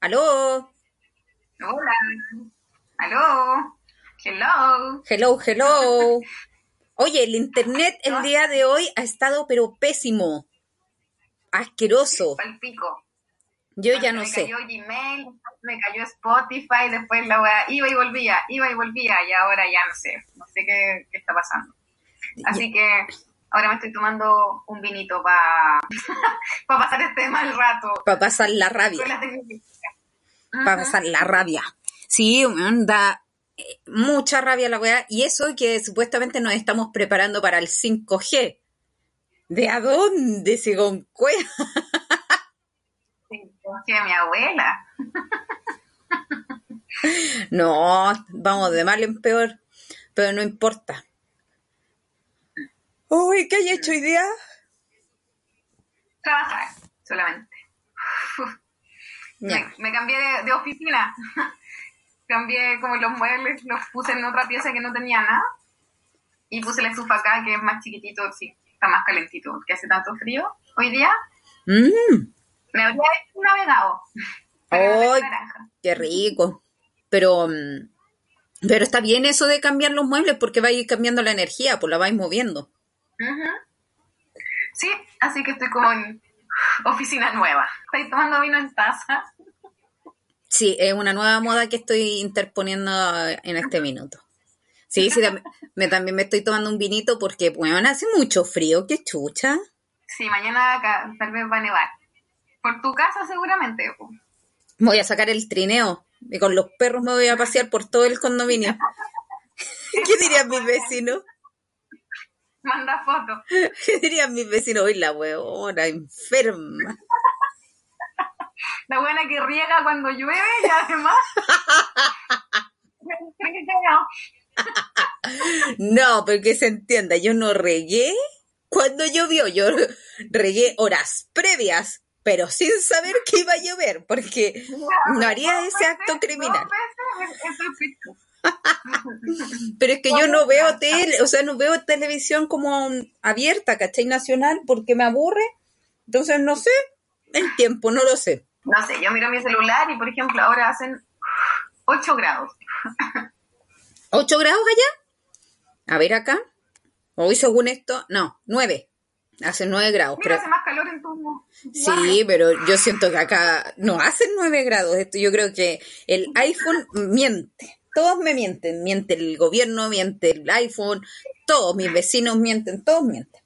¿Aló? Hola. ¿Aló? Hello. Hello, hello. Oye, el internet el día de hoy ha estado pero pésimo. Asqueroso. Palpico. Yo ya no me sé. cayó Gmail, me cayó Spotify, después la weá iba y volvía, iba y volvía, y ahora ya no sé, no sé qué, qué está pasando. Así que ahora me estoy tomando un vinito para pasar este mal rato Para pasar la rabia. Para pasar la rabia. Sí, da eh, mucha rabia la weá. Y eso que supuestamente nos estamos preparando para el 5G. ¿De a dónde se concuea? Sí, que mi abuela. No, vamos de mal en peor. Pero no importa. Uy, ¿qué hay hecho hoy día? Trabajar solamente. Me, me cambié de, de oficina. cambié como los muebles, los puse en otra pieza que no tenía nada. Y puse la estufa acá, que es más chiquitito, sí, está más calentito, porque hace tanto frío. Hoy día Mm, me habría navegado. Naranja. qué rico. Pero, mm, pero está bien eso de cambiar los muebles porque va a ir cambiando la energía, pues la vais moviendo. Sí, así que estoy como en oficina nueva. Estoy tomando vino en taza. Sí, es una nueva moda que estoy interponiendo en este minuto. Sí, sí, tam- me, también me estoy tomando un vinito porque, bueno, hace mucho frío, qué chucha. Sí, mañana acá tal vez va a nevar. Por tu casa seguramente. Voy a sacar el trineo y con los perros me voy a pasear por todo el condominio. ¿Qué dirían mis vecinos? Manda fotos. ¿Qué dirían mis vecinos? Hoy la huevona, enferma. La buena que riega cuando llueve y además. No, pero que se entienda, yo no regué cuando llovió, yo regué horas previas, pero sin saber que iba a llover, porque no haría ese acto criminal. Pero es que yo no veo tele, o sea, no veo televisión como abierta, ¿cachai? Nacional, porque me aburre. Entonces, no sé, el tiempo, no lo sé. No sé, yo miro mi celular y por ejemplo ahora hacen 8 grados. ¿Ocho grados allá? A ver acá. Hoy, según esto, no, nueve. Hace nueve grados. Mira, pero- hace más calor en tu. Sí, pero yo siento que acá no hacen 9 grados. Esto yo creo que el iPhone miente. Todos me mienten. Miente el gobierno, miente el iPhone, todos mis vecinos mienten, todos mienten.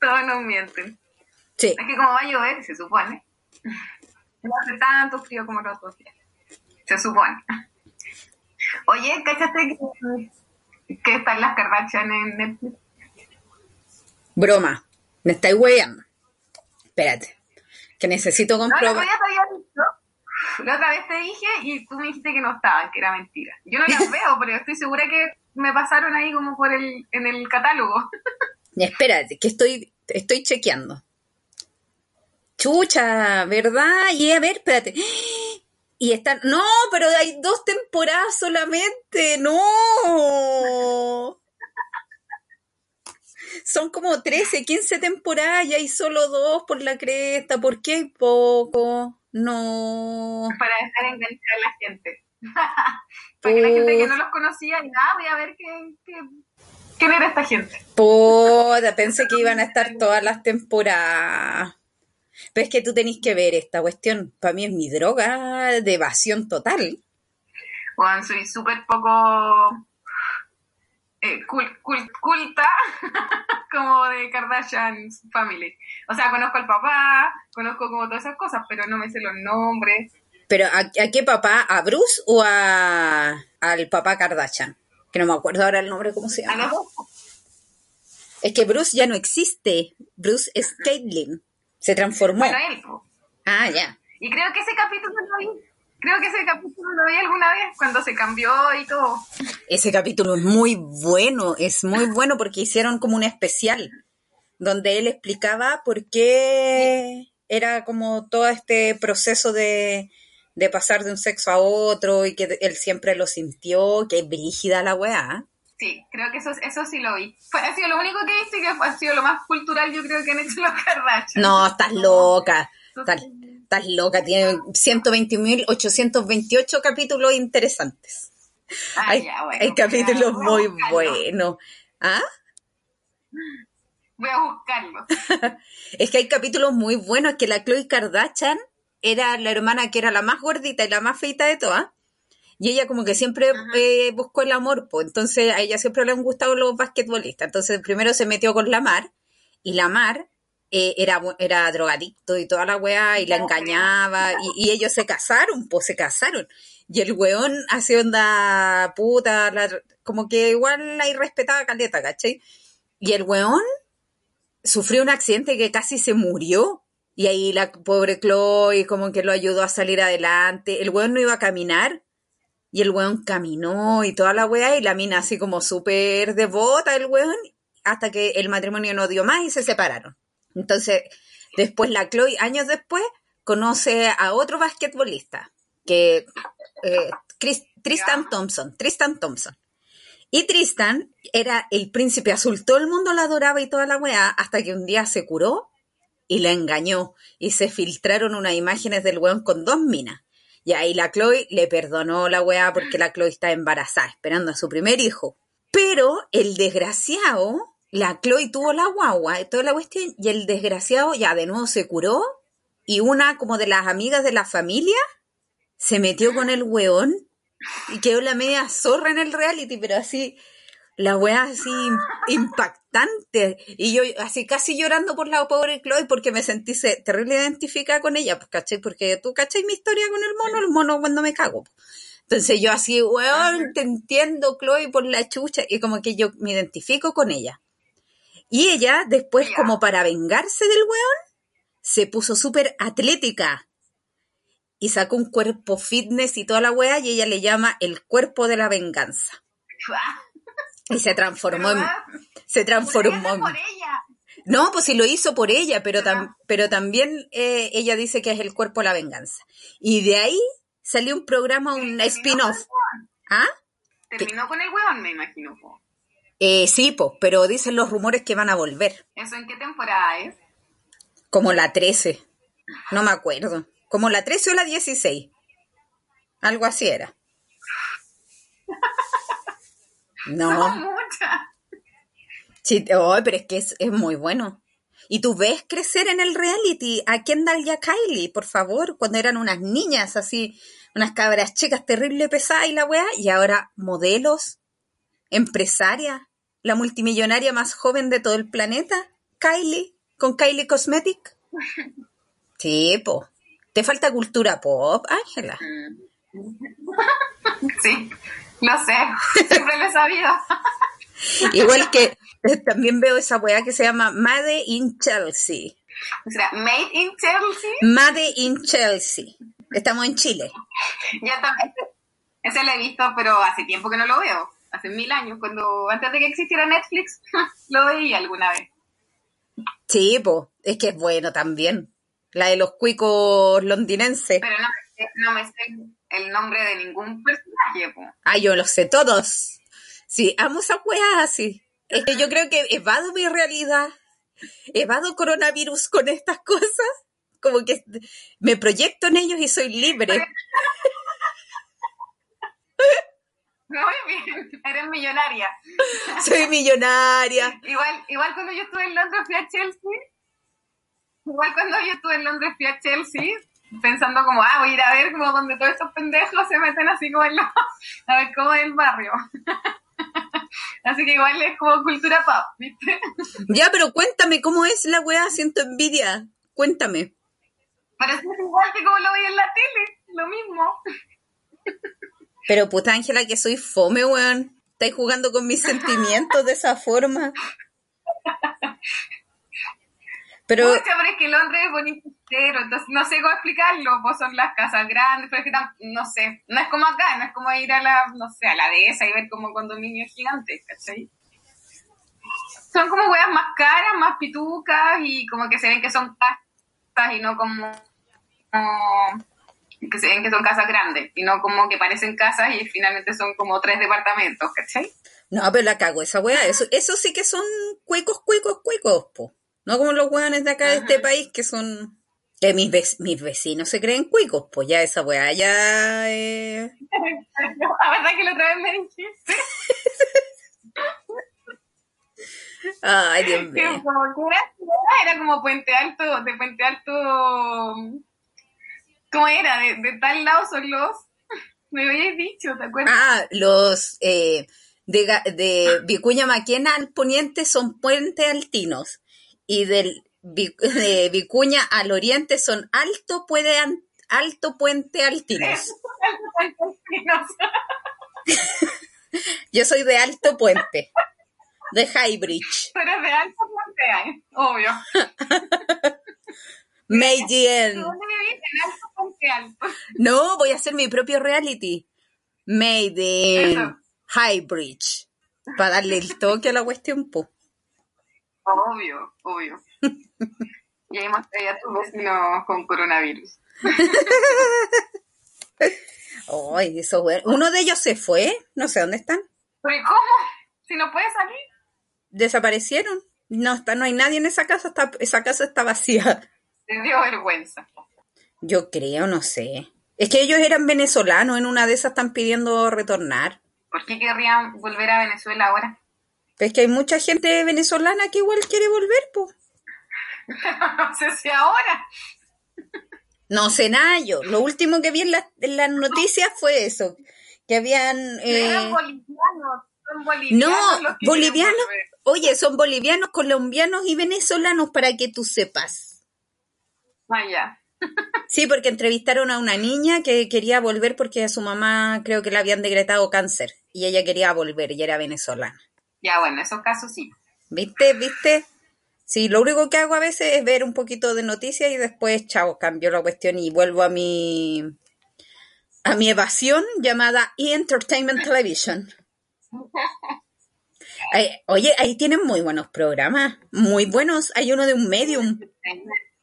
Todos nos mienten. Sí. Es que como va a llover, se supone. No hace tanto frío como los otros días. Se supone. Oye, ¿cachaste que, que están las Kardashian en Netflix? Broma. Me estáis hueando. Espérate. Que necesito No, comprobar. había dicho. La otra vez te dije y tú me dijiste que no estaban, que era mentira. Yo no las veo, pero estoy segura que me pasaron ahí como por el, en el catálogo. Espérate, que estoy, estoy chequeando. Chucha, ¿verdad? Y a ver, espérate. Y están. No, pero hay dos temporadas solamente. No. Son como 13, 15 temporadas y hay solo dos por la cresta. ¿Por qué hay poco? No. para dejar enganchar a la gente. para que la gente que no los conocía y nada, voy a ver qué, qué- quién era esta gente. Puta, pensé que iban a estar todas las temporadas. Pero es que tú tenés que ver esta cuestión. Para mí es mi droga de evasión total. Bueno, soy súper poco eh, cul- cul- culta como de Kardashian Family. O sea, conozco al papá, conozco como todas esas cosas, pero no me sé los nombres. Pero ¿a, a qué papá? ¿A Bruce o a, al papá Kardashian? Que no me acuerdo ahora el nombre, ¿cómo se A llama? Es que Bruce ya no existe. Bruce es Caitlyn. Se transformó. Bueno, él. po. Ah, ya. Y creo que ese capítulo lo vi. Creo que ese capítulo lo vi alguna vez cuando se cambió y todo. Ese capítulo es muy bueno, es muy bueno porque hicieron como un especial donde él explicaba por qué era como todo este proceso de, de pasar de un sexo a otro y que él siempre lo sintió, que es brígida la weá. Sí, creo que eso, eso sí lo vi. Fue, ha sido lo único que y que fue- ha sido lo más cultural yo creo que han hecho los Kardashian. No, estás loca. Estás, estás loca, tiene 120.828 capítulos interesantes. Ah, hay, ya, bueno, hay capítulos muy buenos. ¿Ah? Voy a buscarlo. Es que hay capítulos muy buenos que la Chloe Kardashian era la hermana que era la más gordita y la más feita de todas. Y ella como que siempre eh, buscó el amor, pues entonces a ella siempre le han gustado los basquetbolistas. Entonces primero se metió con la Mar y la Mar eh, era, era drogadicto y toda la weá y la Ya, engañaba y, y ellos se casaron, pues se casaron. Y el weón hace onda puta, la- como que igual la irrespetaba caleta, ¿cachai? Y el weón sufrió un accidente que casi se murió. Y ahí la pobre Chloe como que lo ayudó a salir adelante. El weón no iba a caminar. Y el weón caminó y toda la weá. Y la mina así como súper devota el weón. Hasta que el matrimonio no dio más y se separaron. Entonces, después la Chloe, años después, conoce a otro basquetbolista. Que eh, Chris- Tristan. Thompson. Tristan Thompson. Y Tristan era el príncipe azul. Todo el mundo lo adoraba y toda la weá, hasta que un día se curó y la engañó. Y se filtraron unas imágenes del weón con dos minas. Y ahí la Chloe le perdonó la weá porque la Chloe está embarazada, esperando a su primer hijo. Pero el desgraciado, la Chloe tuvo la guagua toda la cuestión, y el desgraciado ya de nuevo se curó. Y una como de las amigas de la familia se metió con el weón y quedó la media zorra en el reality, pero así, la weá así impactante. Y yo así casi llorando por la pobre Chloe porque me sentí se- terrible identificada con ella, pues, ¿cachai? Porque tú, ¿cachai? Mi historia con el mono, el mono cuando me cago. Entonces yo así, weón, te entiendo, Chloe, por la chucha, y como que yo me identifico con ella. Y ella, después, como para vengarse del weón, se puso súper atlética y sacó un cuerpo fitness y toda la weá, y ella le llama el cuerpo de la venganza. Y se transformó en, se transformó en, por ella. no, pues sí lo hizo por ella, pero, tam- pero también eh, ella dice que es el cuerpo de la venganza. Y de ahí salió un programa, un spin-off. ¿Ah? Terminó con el weón, me imagino. po. Eh, sí, pues, pero dicen los rumores que van a volver. ¿Eso en qué temporada es? Como la 13. No me acuerdo. Como la 13 o la 16. Algo así era. No. Sí, oh, pero es que es, es muy bueno. Y tú ves crecer en el reality a Kendall y a Kylie, por favor, cuando eran unas niñas así, unas cabras chicas terrible pesadas y la weá, y ahora modelos, empresaria, la multimillonaria más joven de todo el planeta, Kylie, con Kylie Cosmetic. Sí, po. Te falta cultura pop, Ángela. Sí, lo sé. Siempre lo he sabido. Igual que eh, también veo esa weá que se llama Made in Chelsea. O sea, Made in Chelsea. Made in Chelsea. Estamos en Chile. Ya también. Ese lo he visto, pero hace tiempo que no lo veo. Hace mil años, cuando antes de que existiera Netflix, lo veía alguna vez. Sí, po, es que es bueno también. La de los cuicos londinenses. Pero no, me sé- no me sé el nombre de ningún personaje. po. Ah, yo los sé todos. Sí, amo esas weas así. Es que yo creo que evado mi realidad. Evado coronavirus con estas cosas. Como que me proyecto en ellos y soy libre. Muy bien, eres millonaria. Soy millonaria. Igual, igual cuando yo estuve en Londres fui a Chelsea. Igual cuando yo estuve en Londres fui a Chelsea pensando como, ah, voy a ir a ver como donde todos estos pendejos se meten así como en la, a ver cómo es el barrio. así que igual es como cultura pop, ¿viste? Ya, pero cuéntame cómo es la wea. Siento envidia. Cuéntame. Pero es igual que como lo vi en la tele, lo mismo. Pero puta Ángela, que soy fome, weón. Estáis jugando con mis sentimientos de esa forma. Pero, pero que Londres es bonito entonces no sé cómo explicarlo, pues son las casas grandes, pero es que no sé, no es como acá, no es como ir a la, no sé, a la dehesa y ver como condominios gigantes, ¿cachai? Son como weas más caras, más pitucas y como que se ven que son casas y no como, como- que se ven que son casas grandes y no como que parecen casas y finalmente son como tres departamentos, ¿cachai? no, pero la cago esa wea. Eso, eso sí que son cuecos, cuecos, cuecos, po. No como los weones de acá de este país que son Que mis, vec- mis vecinos se creen cuicos, pues ya esa weá ya... eh, La verdad que la otra vez me dijiste Ay, Dios mío. era como Puente Alto, de Puente Alto, ¿cómo era? De, de tal lado son los, me habías dicho, ¿te acuerdas? Ah, los eh, de, de Vicuña Maquena al poniente son puente altinos y del de Vicuña al oriente son alto, puede, alto puente altinos. Yo soy de alto puente, de High Bridge. Pero de alto Puente obvio. Made in- ¿Dónde vivís? En alto Puente Alto. No, voy a hacer mi propio reality. Made in Eso. High Bridge. Para darle el toque a la cuestión, po. Obvio, obvio. Y ahí mostré a tus vecinos con coronavirus. Ay, eso bueno. Uno de ellos se fue, no sé dónde están. ¿Pero y cómo? Si no puede salir. Desaparecieron. No está, no hay nadie en esa casa, está, esa casa está vacía. Te dio vergüenza. Yo creo, no sé. Es que ellos eran venezolanos, en una de esas están pidiendo retornar. ¿Por qué querrían volver a Venezuela ahora? Es que hay mucha gente venezolana que igual quiere volver, pues. no sé si ahora. No sé nada yo. Lo último que vi en, la- en las noticias fue eso. Que habían... eh, Eran bolivianos. Son bolivianos. No, los que bolivianos. Oye, son bolivianos, colombianos y venezolanos para que tú sepas. Ah, ya. Sí, porque entrevistaron a una niña que quería volver porque a su mamá creo que le habían decretado cáncer y ella quería volver y era venezolana. Ya, bueno, esos casos sí. ¿Viste? ¿Viste? Sí, lo único que hago a veces es ver un poquito de noticias y después, chao, cambio la cuestión y vuelvo a mi a mi evasión llamada E-Entertainment Television. Ay, oye, ahí tienen muy buenos programas, muy buenos. Hay uno de un medium.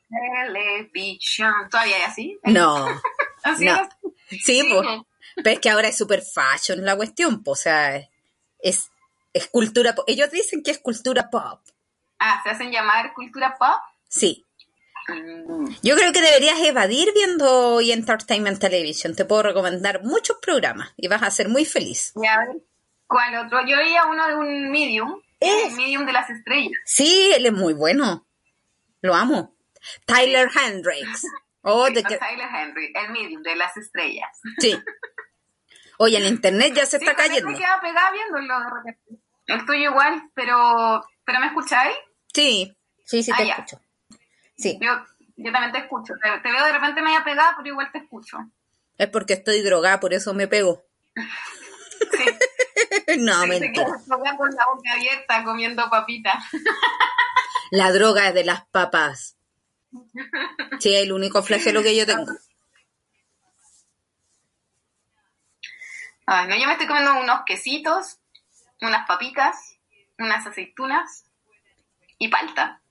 Televisión. ¿Todavía hay así? No, ¿Así no. era? sí, pues. Pero es que ahora es super fashion la cuestión, pues, o sea, es, es cultura pop. Ellos dicen que es cultura pop. Ah, ¿se hacen llamar cultura pop? Sí. Mm. Yo creo que deberías evadir viendo y Entertainment Television. Te puedo recomendar muchos programas y vas a ser muy feliz. Y a ver, ¿cuál otro? Yo veía uno de un medium. Es. El medium de las estrellas. Sí, él es muy bueno. Lo amo. Tyler Hendricks. Oh, de Con que- Tyler Henry, el medium de las estrellas. sí. Oye, en internet ya se está Sí, cayendo. Me queda pegada viéndolo de repente. El tuyo igual, pero, pero ¿me escucháis? Sí, sí, sí Ah, te ya. escucho. Sí, Yo, yo también te escucho. Te, te veo de repente media pegada, pero igual te escucho. es porque estoy drogada, por eso me pego. Sí, no, te mentira. quedas todavía con la boca abierta comiendo papitas. La droga es de las papas. Sí, el único flagelo que yo tengo. Ay, no, yo me estoy comiendo unos quesitos, unas papitas, unas aceitunas y palta.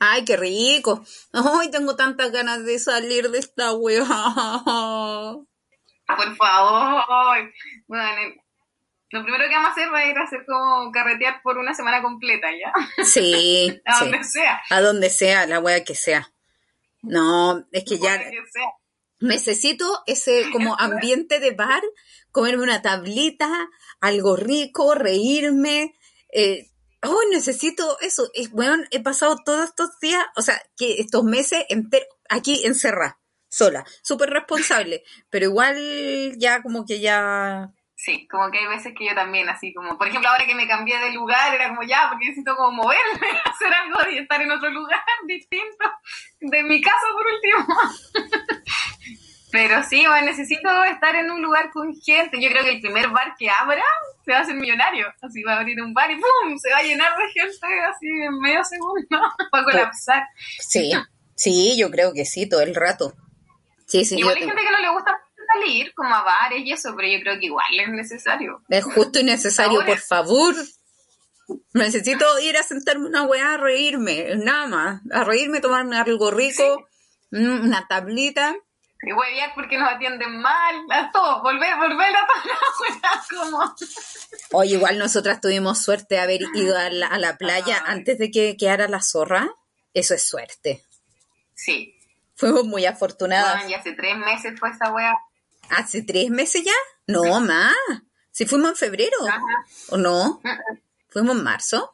Ay, qué rico. Ay, tengo tantas ganas de salir de esta weá. Por favor. Bueno, lo primero que vamos a hacer va a ir a hacer como carretear por una semana completa, ¿ya? Sí, A sí. donde sea. A donde sea, la weá que sea. No, es que ya Donde sea. necesito ese como ambiente de bar, comerme una tablita, algo rico, reírme. Eh, oh, necesito eso. Es, bueno, he pasado todos estos días, o sea, que estos meses enteros aquí encerrada, sola, súper responsable, pero igual ya como que ya... Sí, como que hay veces que yo también, así como, por ejemplo, ahora que me cambié de lugar, era como ya, porque necesito como moverme, hacer algo y estar en otro lugar distinto de mi casa por último. Pero sí, bueno, necesito estar en un lugar con gente. Yo creo que el primer bar que abra se va a hacer millonario. Así va a abrir un bar y ¡pum! Se va a llenar de gente así en medio segundo. Va a colapsar. Sí, sí, yo creo que sí, todo el rato. Sí, sí, Igual hay gente que no le gusta salir, como a bares y eso, pero yo creo que igual es necesario. Es justo y necesario, por favor. Necesito ir a sentarme una weá a reírme, nada más. A reírme, tomarme algo rico, mm, una tablita. Y huevear porque nos atienden mal, a todo, volver, volver a toda la como. Oye, igual nosotras tuvimos suerte de haber ido a la, a la playa Ay. antes de que quedara la zorra. Eso es suerte. Sí, Fuimos muy afortunadas. y hace tres meses fue esa wea. ¿Hace tres meses ya? No, más. Si fuimos en febrero. ¿O no? ¿Fuimos en marzo?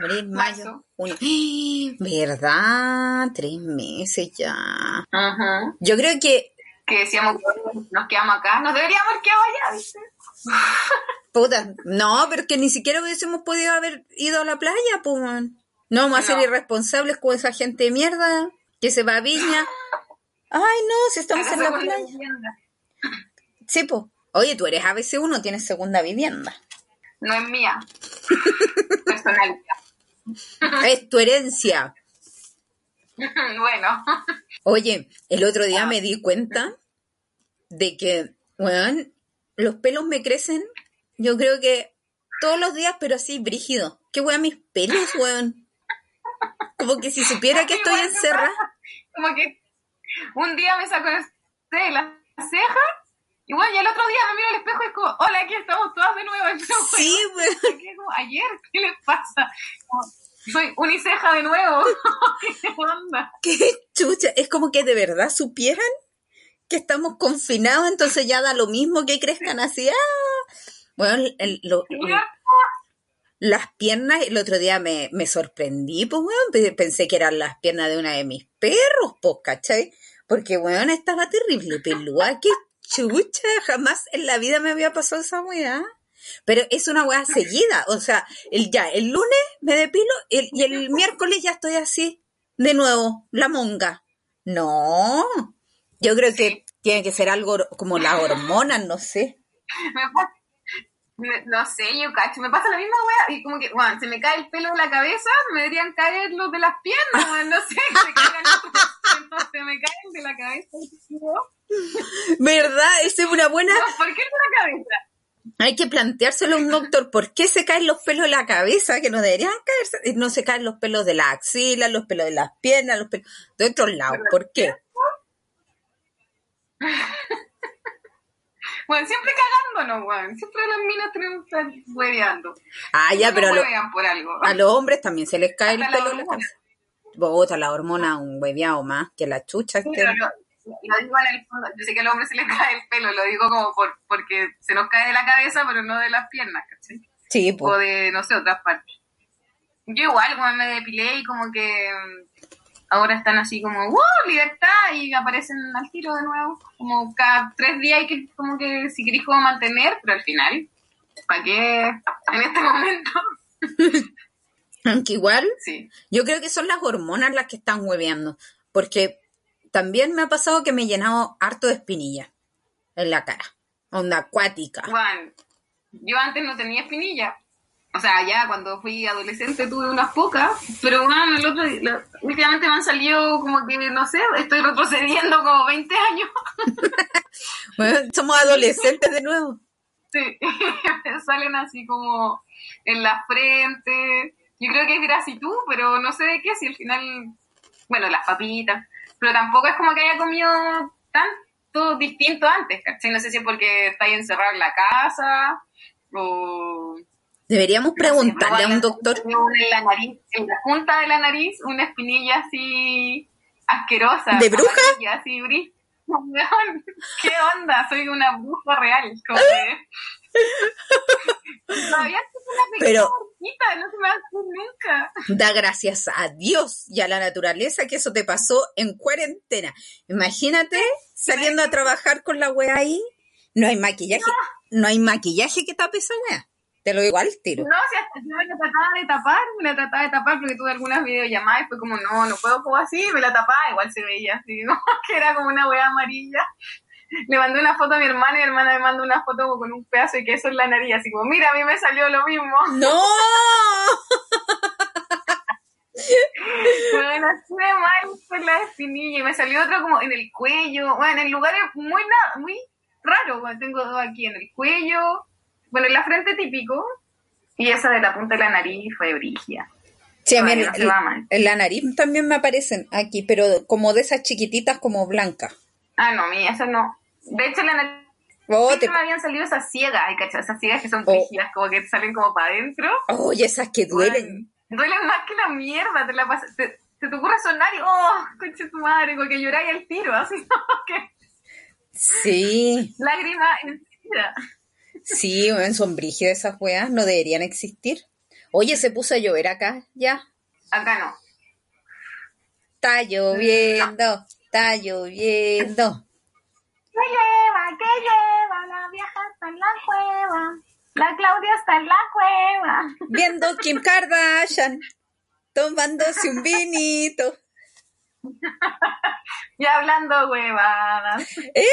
Abril, mayo, junio. ¿Verdad? Tres meses ya. Yo creo que... Que decíamos, nos quedamos acá, nos deberíamos haber quedado allá, ¿viste? Puta, no, pero que ni siquiera hubiésemos podido haber ido a la playa, pues. No vamos a ser irresponsables con esa gente de mierda que se va a Viña. Ay, no, si estamos en la playa. Sí, pues. Oye, tú eres ABC1, tienes segunda vivienda. No es mía. Personal. Es tu herencia. bueno. Oye, el otro día me di cuenta de que, bueno, los pelos me crecen, yo creo que todos los días, pero así brígido. Qué weón mis pelos, weón. Como que si supiera que estoy encerrada. Como que un día me saco de la ceja y bueno, y el otro día me miro al espejo y es como, hola, aquí estamos todas de nuevo. sí, weón. Como, ayer, ¿qué les pasa? soy uniceja de nuevo. ¿Qué onda? Qué chucha. Es como que de verdad supieran que estamos confinados, entonces ya da lo mismo que crezcan así. ¡ah! Bueno, las piernas, el otro día me, me sorprendí, pues, bueno, pensé que eran las piernas de una de mis perros, pues, ¿cachai? Porque, weón, estaba terrible, pelúa, qué chucha, jamás en la vida me había pasado esa weá. Pero es una weá seguida, o sea, el, ya, el lunes me depilo y el miércoles ya estoy así, de nuevo, la monga. No, yo creo que tiene que ser algo como la hormona, no sé. No sé, yo cacho, me pasa la misma wea y como que, bueno, se me cae el pelo de la cabeza, me deberían caer los de las piernas, no sé, se caigan entonces se me caen de la cabeza. ¿Verdad? Esa es una buena... ¿Por qué de la cabeza? Hay que planteárselo a un doctor, ¿por qué se caen los pelos de la cabeza? Que no deberían caerse, no se caen los pelos de la axila, los pelos de las piernas, los pelos de otros lados, ¿por qué? Bueno, siempre cagándonos, weón. Siempre las minas tenemos que estar hueveando. Ah, ya, pero a, por algo. a, los hombres también se les cae el pelo. Bogotá, la hormona, un hueveado más que la chucha. Sí, lo, digo en el fondo, yo sé que a los hombres se les cae el pelo, lo digo como por, porque se nos cae de la cabeza, pero no de las piernas, ¿cachai? Sí, pues. O de, no sé, otras partes. Yo igual, como me depilé y como que ahora están así como, ¡wow! Libertad, y aparecen al tiro de nuevo. Como cada tres días hay que, como que, si querés como mantener, pero al final, ¿para qué en este momento? Aunque igual, sí. yo creo que son las hormonas las que están hueveando, porque también me ha pasado que me he llenado harto de espinilla en la cara, onda acuática. Bueno, yo antes no tenía espinilla, o sea, ya cuando fui adolescente tuve unas pocas, pero bueno, el otro, últimamente me han salido como que, no sé, estoy retrocediendo como 20 años. bueno, somos adolescentes de nuevo. Sí, salen así como en la frente. Yo creo que es grasitud, pero no sé de qué, si al final, bueno, las papitas, pero tampoco es como que haya comido tanto distinto antes, ¿cachai? No sé si es porque estáis encerrado en la casa o Deberíamos preguntarle a un doctor. En la nariz, en la punta de la nariz, una espinilla así asquerosa. ¿De bruja? Así, ¿Qué onda? Soy una bruja real. Como. Todavía una Pero no se me va a nunca. Da gracias a Dios y a la naturaleza que eso te pasó en cuarentena. Imagínate saliendo a trabajar con la wea ahí. No hay maquillaje. No, hay maquillaje que tape esa wea. Te lo digo al tiro. No, si hasta yo me la trataba de tapar, me la trataba de tapar porque tuve algunas videollamadas y fue como, no, no puedo como así, me la tapaba, igual se veía así, ¿no? que era como una wea amarilla. Le mandé una foto a mi hermana y mi hermana me mandó una foto con un pedazo de queso en la nariz, así como, mira, a mí me salió lo mismo. ¡No! bueno, estuve mal con la espinilla y me salió otro como en el cuello, bueno, en lugares muy, muy raros, tengo dos aquí en el cuello, bueno, en la frente típico, y esa de la punta de la nariz fue brigia. Sí, a mí en, la nariz también me aparecen aquí, pero como de esas chiquititas como blancas. Ah, no, mí eso no. De hecho, la nariz oh, me habían salido esas ciegas, ¿cachai? Esas ciegas que son oh. como que salen como para adentro. Oye, esas que duelen. duelen más que la mierda, te la pasas... se te ocurre sonar y, oh, conche tu madre, como que lloráis el tiro, así que... Sí. Lágrima enseguida. Sí, son brígidas esas weas, no deberían existir. Oye, se puso a llover acá, ya. Acá no. Está lloviendo, está lloviendo. ¿Qué lleva? ¿Qué lleva? La vieja está en la cueva. La Claudia está en la cueva. Viendo Kim Kardashian, tomándose un vinito. y hablando huevadas. ¡Eh!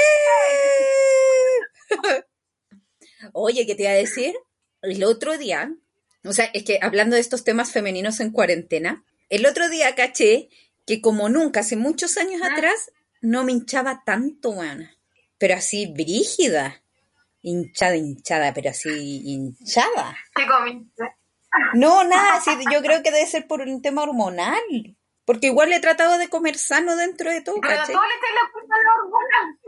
Oye, ¿qué te iba a decir? El otro día, o sea, es que hablando de estos temas femeninos en cuarentena, el otro día caché que como nunca, hace muchos años atrás, no me hinchaba tanto, weón. Pero así, brígida. Hinchada, hinchada, pero así, hinchada. ¿Qué comiste? No, nada, sí, yo creo que debe ser por un tema hormonal. Porque igual he tratado de comer sano dentro de todo. Pero ¿cachai? todo le la culpa a la hormona.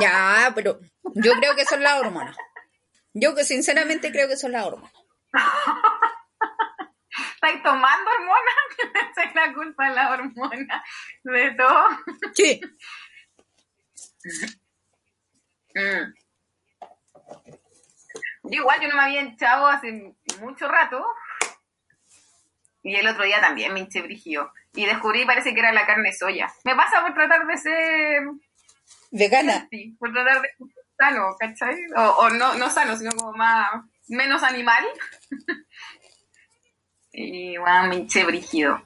Ya, pero yo creo que son las hormonas. Yo que sinceramente creo que son las hormonas. ¿Estáis tomando hormonas? Le echáis la culpa a la hormona de todo. Sí. Mm. Yo igual yo no me había hinchado hace mucho rato. Y el otro día también me hinché brígido. Y descubrí, parece que era la carne de soya. Me pasa por tratar de ser Vegana. sí, por tratar de sano, ¿cachai? O, o no, no sano, sino como más, menos animal. y bueno, me hinché brígido.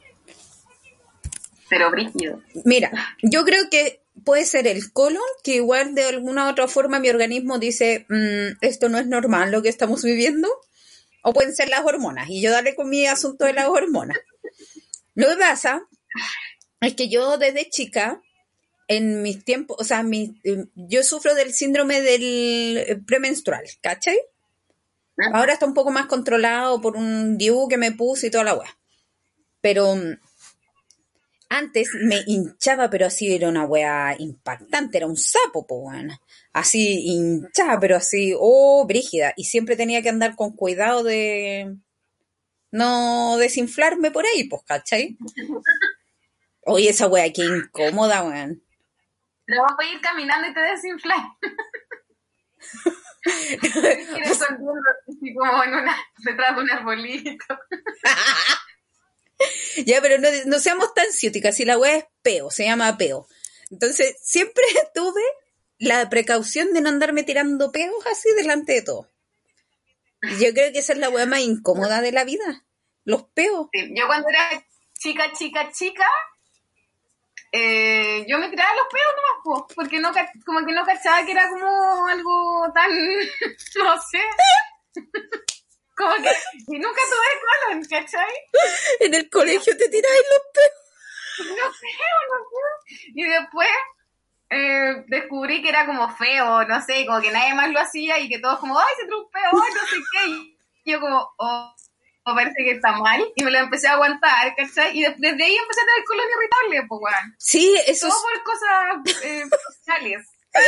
Pero brígido. Mira, yo creo que puede ser el colon, que igual de alguna u otra forma mi organismo dice, "Mm, esto no es normal lo que estamos viviendo, o pueden ser las hormonas, y yo daré con mi asunto de las hormonas. Lo que pasa es que yo desde chica, en mis tiempos, o sea, mis- eh, yo sufro del síndrome del eh, premenstrual, ¿cachai? Ahora está un poco más controlado por un DIU que me puse y toda la weá. Pero mm, antes me hinchaba, pero así era una weá impactante, era un sapo, po, weón. Así hinchaba, pero así, oh, brígida. Y siempre tenía que andar con cuidado de no desinflarme por ahí, pues, ¿cachai? Oye, esa weá, qué incómoda, weón. Pero vamos a ir caminando y te desinflas. Así como en una, detrás de un arbolito. Ya, pero no, no seamos tan ciúticas, si la weá es peo, se llama peo. Entonces, siempre tuve la precaución de no andarme tirando peos así delante de todo. Y yo creo que esa es la weá más incómoda de la vida. Los peos. Sí, Yo cuando era chica, chica, chica, eh, yo me tiraba los pedos nomás, po, porque no, como que no cachaba que era como algo tan, no sé, como que, y nunca tuve colon, ¿cachai? En el colegio te tiráis los peos. No sé, no sé. Y después eh, descubrí que era como feo, no sé, como que nadie más lo hacía y que todos como, ay, se ay, no sé qué. Y yo como, oh, oh, parece que está mal. Y me lo empecé a aguantar, ¿cachai? Y de- desde ahí empecé a tener colon irritable, pues, weón. Sí, eso Todo es... por cosas eh, sociales.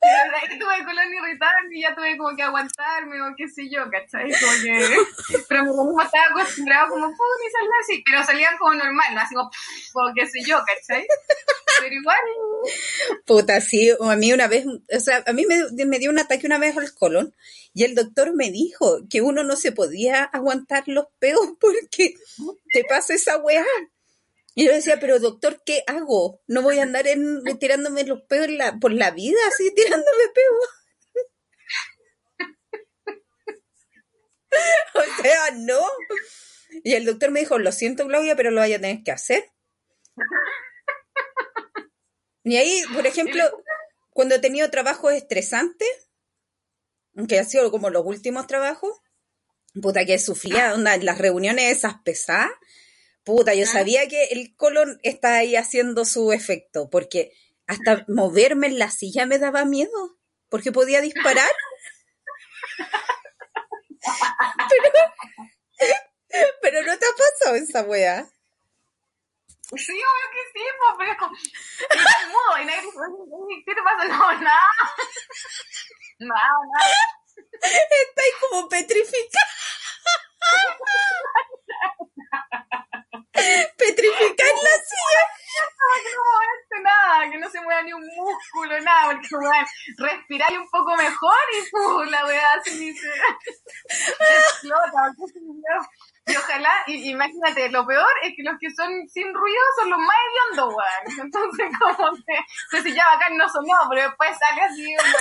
Y desde ahí tuve colon irritable y ya tuve como que aguantarme o qué sé yo, ¿cachai? Como que... Pero mi organismo estaba acostumbrado como, pum, y salía así. Pero salían como normal, ¿no? Así como, como qué sé yo, ¿cachai? Pero igual... Puta, sí, a mí una vez, o sea, a mí me, dio un ataque una vez al colon y el doctor me dijo que uno no se podía aguantar los peos porque te pasa esa weá. Y yo decía, pero doctor, ¿qué hago? No voy a andar en, tirándome los peos por la vida, así tirándome peos. o sea, no. Y el doctor me dijo, lo siento, Claudia, pero lo vaya a tener que hacer. Y ahí, por ejemplo, cuando he tenido trabajos estresantes, que han sido como los últimos trabajos, puta que sufría, las reuniones esas pesadas, puta, yo sabía que el colon está ahí haciendo su efecto, porque hasta moverme en la silla me daba miedo, porque podía disparar. Pero, pero no te ha pasado esa wea. Sí, obvio que sí, pues, pero es como. Es mudo y nadie dice, ¿qué te pasa? No, nada. Nada, nada. Estáis como petrificada. petrificada en la silla. Que no moverse nada, que no se mueva ni un músculo, nada, porque bueno, respirar un poco mejor y ¡pum! la weá se dice. Explota, porque se y ojalá, y, imagínate, lo peor es que los que son sin ruido son los más hediondos, weón. Entonces, como que, si ya bacán no sonó, pero después sale así un olor,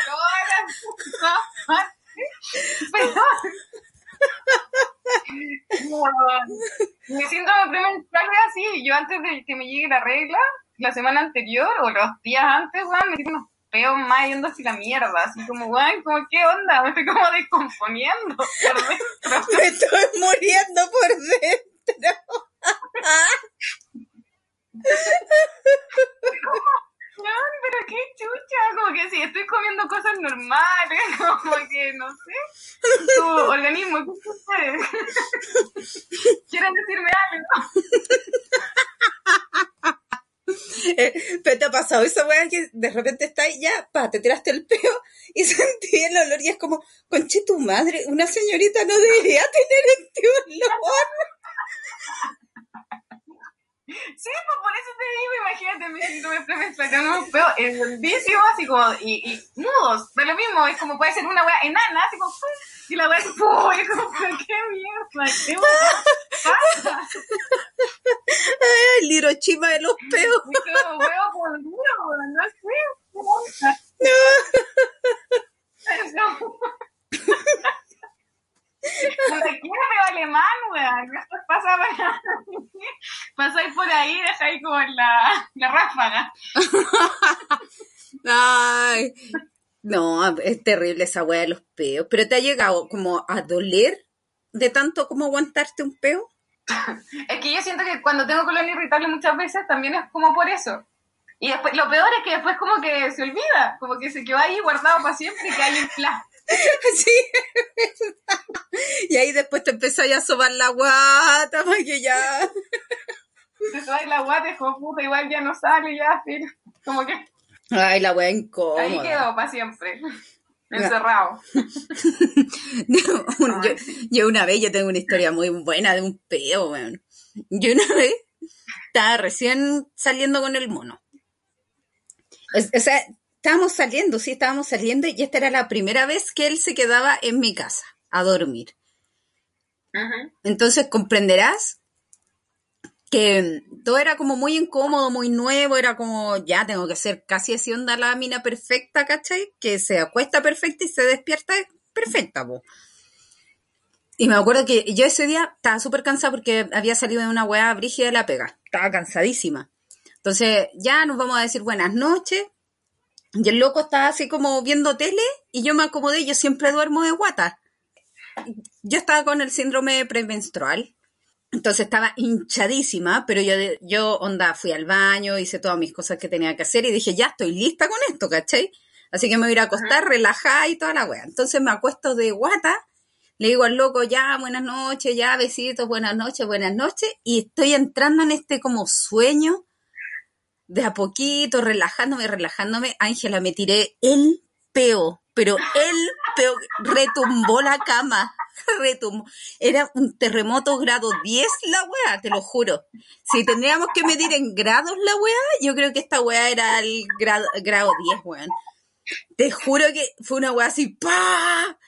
pero, mi síndrome premenstrual es así. Yo antes de que me llegue la regla, la semana anterior o los días antes, weón, me tiré peos más yendo así la mierda. Así como, weón, como, ¿qué onda? Me estoy como descomponiendo por dentro. me estoy muriendo por dentro. No, pero qué chucha, como que sí, estoy comiendo cosas normales, como que no sé, tu organismo, ¿qué sucede? ¿Quieren decirme algo? Eh, pero te ha pasado esa weá que de repente está ahí ya, pa, te tiraste el peo y sentí el olor y es como, conche tu madre, una señorita no debería tener este olor. Sí, pues por eso te digo, imagínate mi síndrome premenstrual, un peo es vicio así como, y, y mudos, de lo mismo, es como puede ser una wea enana, así como, ¡pum! y la wea es, ¡pum! y es como, ¿qué mierda? ¿Qué pasa? Ay, el Hiroshima de los peos. Es como huevo por duro, no sé, No. no. Donde quiera me alemán, weón. Esto pasa para... Pasáis por ahí, dejáis como la, la ráfaga. Ay, no, es terrible esa weá de los peos. Pero te ha llegado como a doler de tanto como aguantarte un peo. Es que yo siento que cuando tengo colon irritable muchas veces también es como por eso. Y después, lo peor es que después como que se olvida, como que se quedó ahí guardado para siempre y que hay un plan. Sí, y ahí después te empezó a sobar la guata, para que ya. Te sobas la guata y como puta, igual ya no sale, ya. Como que. Ay, la wea incómoda. Ahí quedó para siempre. Encerrado. no, yo, yo, una vez, yo tengo una historia muy buena de un peo, weón. Yo una vez estaba recién saliendo con el mono. O sea, estábamos saliendo, sí, estábamos saliendo y esta era la primera vez que él se quedaba en mi casa a dormir. Entonces comprenderás que todo era como muy incómodo, muy nuevo, era como, ya tengo que ser casi así onda la mina perfecta, ¿cachai? Que se acuesta perfecta y se despierta perfecta, po. Y me acuerdo que yo ese día estaba súper cansada porque había salido de una weá brígida de la pega. Estaba cansadísima. Entonces, ya nos vamos a decir buenas noches. Y el loco estaba así como viendo tele y yo me acomodé, yo siempre duermo de guata. Yo estaba con el síndrome premenstrual, entonces estaba hinchadísima, pero yo, yo onda, fui al baño, hice todas mis cosas que tenía que hacer y dije, ya estoy lista con esto, ¿cachai? Así que me voy a ir a acostar, Ajá. relajada y toda la wea. Entonces me acuesto de guata, le digo al loco, ya, buenas noches, ya, besitos, buenas noches, buenas noches, y estoy entrando en este como sueño de a poquito, relajándome, relajándome. Ángela, me tiré el peo, pero el peo retumbó la cama, retumbó. Era un terremoto grado 10 la weá, te lo juro. Si tendríamos que medir en grados la weá, yo creo que esta weá era el grado, grado 10, weón. Te juro que fue una weá así, ¡pa!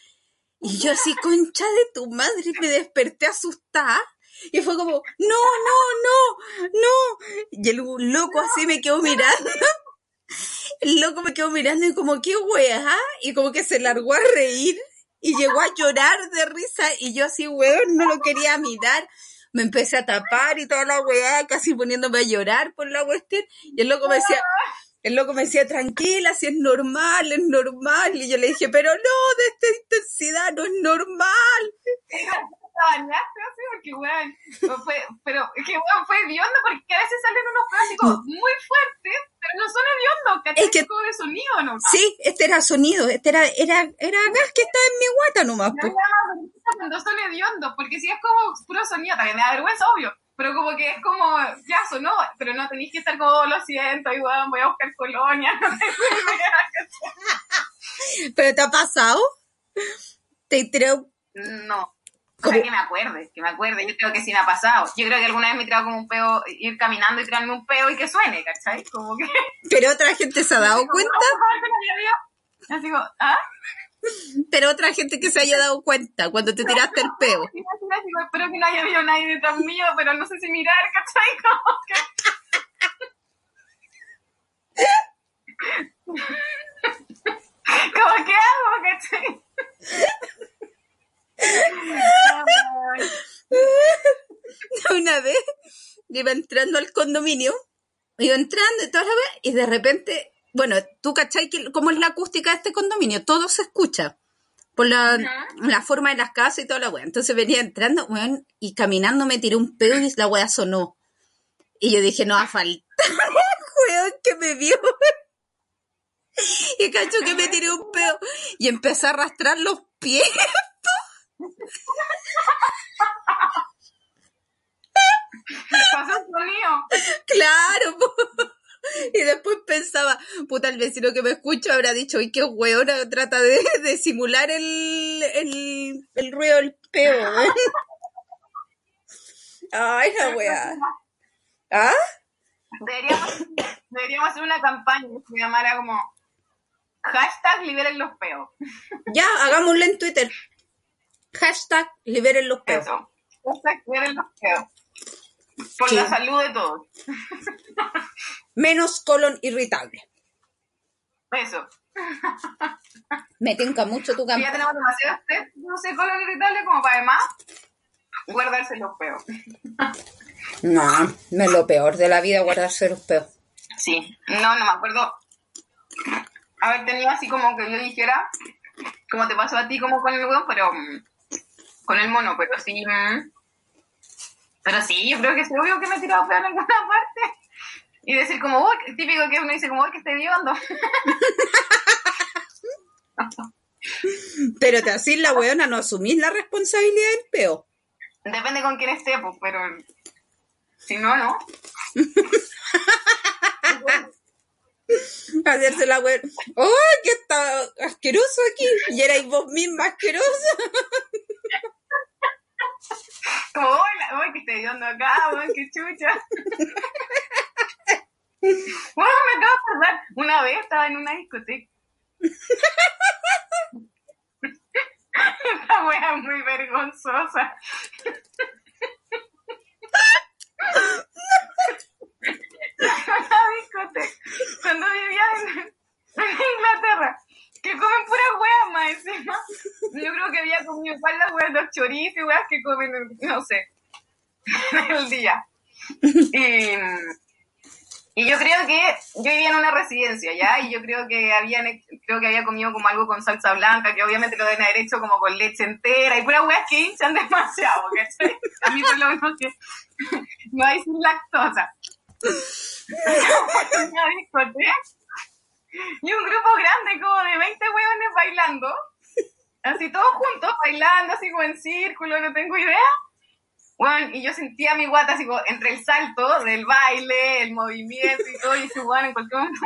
Y yo así, concha de tu madre, me desperté asustada. Y fue como, no, no, no, no. Y el loco así me quedó mirando. El loco me quedó mirando y como, qué weá. Y como que se largó a reír y llegó a llorar de risa. Y yo así, weón, no lo quería mirar. Me empecé a tapar y toda la weá, casi poniéndome a llorar por la cuestión. Y el loco me decía, el loco me decía, tranquila, si es normal, es normal. Y yo le dije, pero no, de esta intensidad no es normal. Bañaste así porque weón, fue, pero es que weón fue hediondo porque a veces salen unos como muy fuertes, pero no son hediondos, ¿cachai? Es que- de sonido, ¿no? Sí, este era sonido, este era, era, era gas que estaba en mi guata nomás. Me po. da más vergüenza cuando son hediondos, porque si es como puro sonido, también me da vergüenza, obvio. Pero como que es como, ya sonó, pero no tenéis que estar como, "Oh, lo siento, y weón, voy a buscar colonia, no ¿cachai? ¿Pero te ha pasado? Te tiró, No. O sea, que me acuerde, que me acuerde. Yo creo que sí me ha pasado. Yo creo que alguna vez me he tirado como un peo, ir caminando y tirarme un peo y que suene, ¿cachai? Como que... Pero otra gente se ha dado cuenta. Así como, ¿ah? Pero otra gente que se haya dado cuenta cuando te tiraste el peo. Espero que no haya habido nadie detrás mío, pero no sé si mirar, ¿cachai? Como que... ¿Cómo que hago, cachai? Una vez iba entrando al condominio, iba entrando y toda la vez, y de repente, bueno, tú cachai que, cómo es la acústica de este condominio, todo se escucha por la, la forma de las casas y toda la wea. Entonces venía entrando, weón, y caminando me tiré un pedo y la wea sonó. Y yo dije, no va a faltar, weón, que me vio. Y cacho que me tiré un pedo y empecé a arrastrar los pies. Pasó sonido. Claro, po. y después pensaba, puta, el vecino que me escucha habrá dicho, uy, qué weona, trata de, de simular el, el, el ruido del peo. ¿eh? Ay, la wea. ¿Ah? Deberíamos, deberíamos hacer una campaña que se llamara como hashtag liberen los peos. Ya, hagámoslo en Twitter. Hashtag liberen los peos. Eso. Hashtag liberen los peos. Por Sí. la salud de todos. Menos colon irritable. Eso. Me tinca mucho tu Si ya campo. tenemos demasiado estrés, no sé, colon irritable, como para además guardarse los peos. No, no es lo peor de la vida guardarse los peos. Sí, no, no me acuerdo haber tenido así como que yo dijera, como te pasó a ti como con el hueón, pero mm, con el mono, pero sí, mm, pero sí, yo creo que es obvio que me he tirado feo en alguna parte. Y decir como, uy, típico que uno dice como, uy, que estoy viendo. Pero te así la weona no asumís la responsabilidad del peo. Depende con quién esté, pues, pero si no, no. Hacerse la weona. ¡Oh, que está asqueroso aquí! Y erais vos misma asquerosa. Como, uy, que estoy viendo acá, uy, qué chucha. Bueno, me acabo de acordar, una vez estaba en una discoteca. Esta wea es muy vergonzosa. una discoteca. Cuando vivía en Inglaterra. Que comen pura wea más. Yo creo que había comido igual las weas, los chorizos y weas que comen, no sé, el día. Y, yo creo que yo vivía en una residencia, ¿ya? Y yo creo que habían, creo que había comido como algo con salsa blanca, que obviamente lo deben haber hecho como con leche entera, y puras weas que hinchan demasiado, ¿cachai? A mí por lo menos que no hay sin lactosa. Una discoteca, y un grupo grande, como de 20 hueones bailando, así todos juntos, bailando, así como en círculo, no tengo idea. Bueno, y yo sentía mi guata así como entre el salto del baile, el movimiento y todo, y dije, bueno, en cualquier momento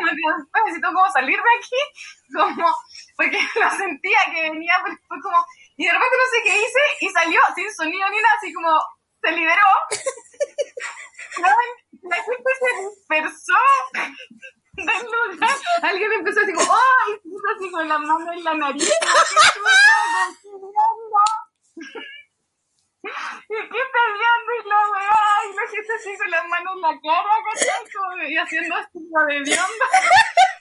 necesito como salir de aquí, como, porque lo sentía que venía, pero fue como, y de repente no sé qué hice, y salió sin sonido ni nada, así como, se liberó. La gente se dispersó del lugar. Alguien empezó así como, ¡ay! Puso así con la mano en la nariz. ¿Qué? ¿Y qué estás viendo? Y la weá, y la gente así con las manos en la cara, ¿cachai? Y haciendo así como de bionda.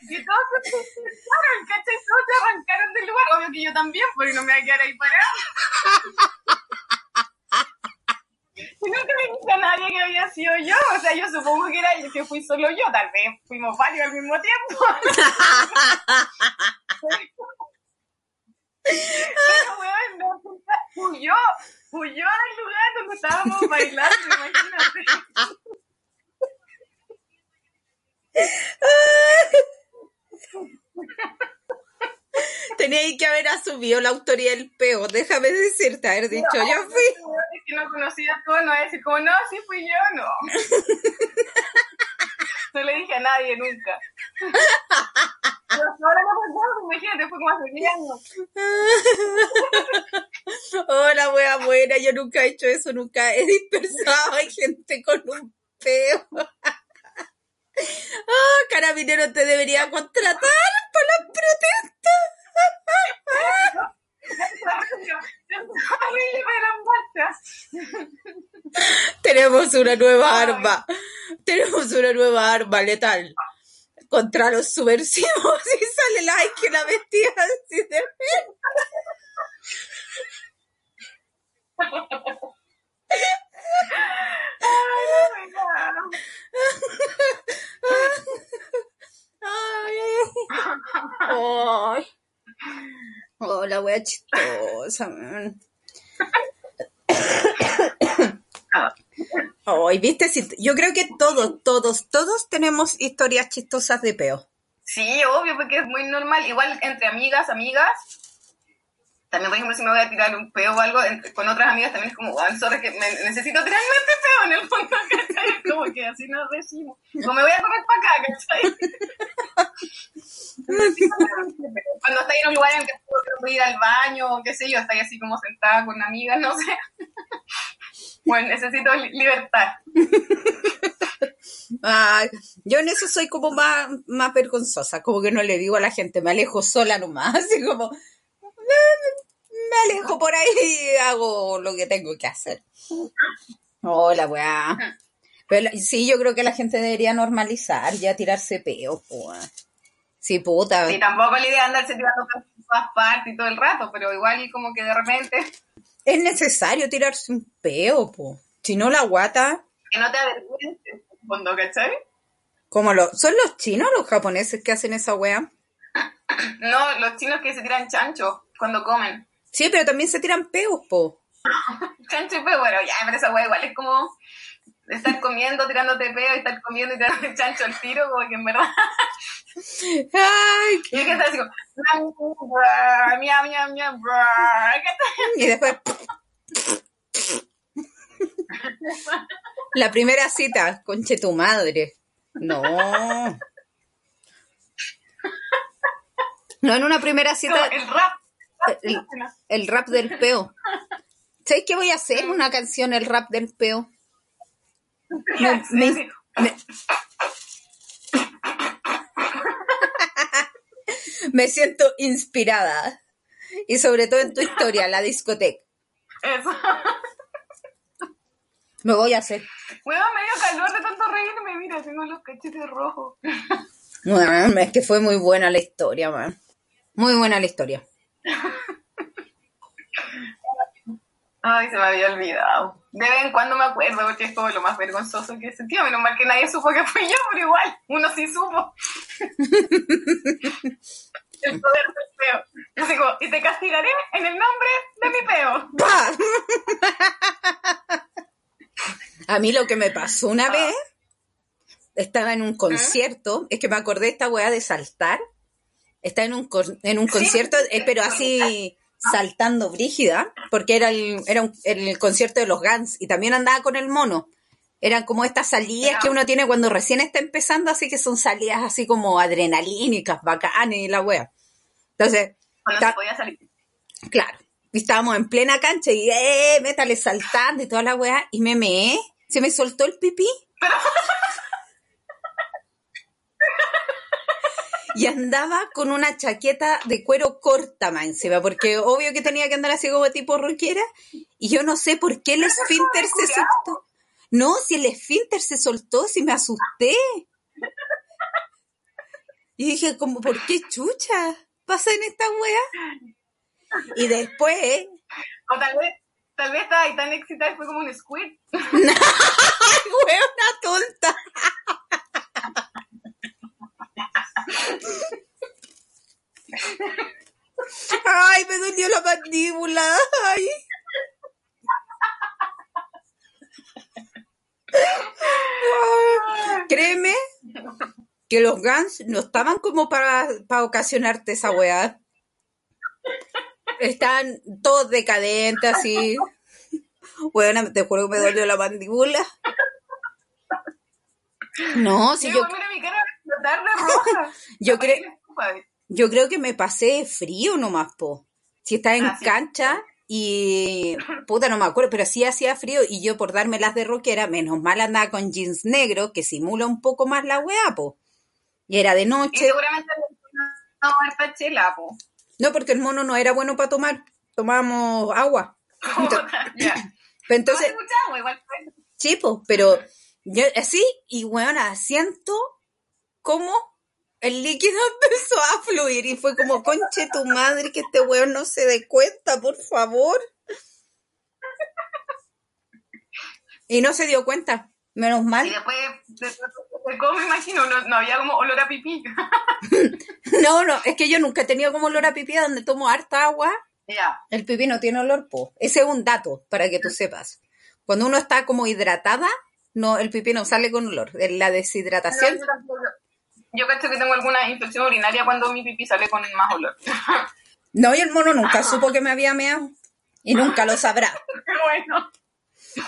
Y todos se dispersaron, ¿cachai? Todos se arrancaron del lugar. Obvio que yo también, porque no me voy a quedar ahí parado. Nunca le dije a nadie que había sido yo. O sea, yo supongo que era que fui solo yo. Tal vez fuimos varios al mismo tiempo. Pero, weón, no, huyó. Huyó del lugar donde estábamos bailando, imagínate. Teníais que haber asumido la autoría del peo. Déjame decirte, haber dicho, yo fui. Es que no conocía todo, no a decir como, no, sí fui yo, no. No le dije a nadie nunca. Pero ahora no me imagínate, fue como hace 10 años. Hola, wea buena, yo nunca he hecho eso, nunca he dispersado a gente con un peo. Ah, carabinero te debería contratar para las protestas. Tenemos una nueva arma. Tenemos una nueva arma letal contra los subversivos y sale like que la vestía así de ay. Oh, la wea chistosa, man. Ay, viste, si, yo creo que todos, todos, todos tenemos historias chistosas de peo. Sí, obvio, porque es muy normal. Igual entre amigas, amigas. También, por ejemplo, si me voy a tirar un peo o algo con otras amigas, también es como, ah, sorry, que me, necesito tirarme este peo en el fondo, ¿cachai? Como que así nos decimos. O me voy a correr para acá, ¿cachai? Cuando estáis en un lugar en el que puedo ir al baño, o qué sé yo, estáis así como sentada con amigas, no sé. Bueno, necesito li- libertad. Ay, yo en eso soy como más, más vergonzosa, como que no le digo a la gente, me alejo sola nomás, así como me, me alejo por ahí y hago lo que tengo que hacer. Hola, weá. Pero sí, yo creo que la gente debería normalizar ya tirarse peo, weá. Sí, puta. Sí, tampoco la idea de andarse tirando por todas partes y todo el rato, pero igual como que de repente, Es necesario tirarse un peo, po. Si no, la guata, que no te avergüences, fondo, ¿cachai? como lo, son los chinos los japoneses que hacen esa weá. No, los chinos que se tiran chancho cuando comen. Sí, pero también se tiran peos, po. Chancho y peo, bueno, ya, pero esa wea igual es como estar comiendo, tirándote peo y estar comiendo y tirándote chancho al tiro, como que en verdad. Ay, Y es que está así como, ¿qué? Y después. La primera cita, conche tu madre. No. No, en una primera Como cita, el rap. El, el rap del peo. ¿Sabes qué voy a hacer? Una canción, el rap del peo. Me- Sí, me- sí. me- me siento inspirada. Y sobre todo en tu historia, la discoteca. Eso. Me voy a hacer. Bueno, me dio calor de tanto reírme, mira, tengo los cachetes rojos. Bueno, es que fue muy buena la historia, man. Muy buena la historia. Ay, se me había olvidado. De vez en cuando me acuerdo porque es como lo más vergonzoso que he sentido. Menos mal que nadie supo que fui yo, pero igual, uno sí supo. El poder del peo. Así como, y te castigaré en el nombre de mi peo. A mí lo que me pasó una vez, estaba en un concierto, es que me acordé de esta weá de saltar. Estaba en un, con- en un concierto, eh, pero así saltando brígida, porque era el, era un- el concierto de los Guns y también andaba con el mono. Eran como estas salidas que uno tiene cuando recién está empezando, así que son salidas así como adrenalínicas, bacanes y la wea. Entonces, Cuando ta- se podía salir. Claro. Y estábamos en plena cancha y eh, métale saltando y toda la weá. Y me meé. Se me soltó el pipí. Y andaba con una chaqueta de cuero corta más encima, porque obvio que tenía que andar así como tipo rockera. Y yo no sé por qué el esfínter se soltó. No, si el esfínter se soltó, si me asusté. Y dije, como, ¿por qué chucha pasa en esta weá? Y después, O tal vez, tal vez estaba ahí tan excitada y fue como un squid. ¡Ay, weona tonta! ¡Ay, me dolió la mandíbula! Créeme que los Guns no estaban como para, para ocasionarte esa weá. Están todos decadentes, así. Bueno, te juro que me dolió la mandíbula. No, si yo, bueno, mira mi cara roja. yo, cre- yo creo que me pasé frío nomás, po. Si estás en Ah, sí. cancha y puta, no me acuerdo, pero sí hacía frío y yo por darme las de rockera, menos mal andaba con jeans negros que simula un poco más la weá, po. Y era de Y noche. seguramente no esta chela, po. No, porque el mono no era bueno para tomar, tomábamos agua. ya. Pero entonces, No mucha agua, igual fue. sí, po, pero yo así, y weona, siento como el líquido empezó a fluir y fue como, conche tu madre, que este weón no se dé cuenta, por favor. Y no se dio cuenta, menos Y mal. después, de, de- de- ¿cómo me imagino? No, no había como olor a pipí. No, no, es que yo nunca he tenido como olor a pipí donde tomo harta agua. El pipí no tiene olor, po. Ese es un dato para que tú sepas. Cuando uno está como hidratada, no, el pipí no sale con olor. La deshidratación, Yo cacho que tengo alguna infección urinaria cuando mi pipí sale con más olor. no, y el mono nunca supo que me había meado. Y nunca lo sabrá. bueno.